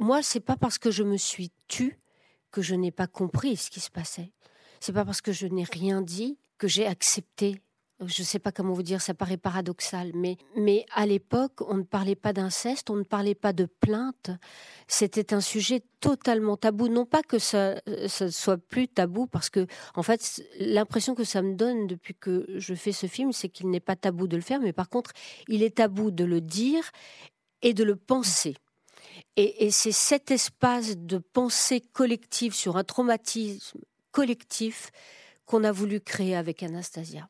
moi, c'est pas parce que je me suis tue que je n'ai pas compris ce qui se passait. C'est pas parce que je n'ai rien dit que j'ai accepté. Je ne sais pas comment vous dire, ça paraît paradoxal, mais, mais à l'époque, on ne parlait pas d'inceste, on ne parlait pas de plainte. C'était un sujet totalement tabou. Non pas que ça, ça soit plus tabou, parce que, en fait, l'impression que ça me donne depuis que je fais ce film, c'est qu'il n'est pas tabou de le faire, mais par contre, il est tabou de le dire et de le penser. Et, c'est cet espace de pensée collective sur un traumatisme collectif qu'on a voulu créer avec Anastasia.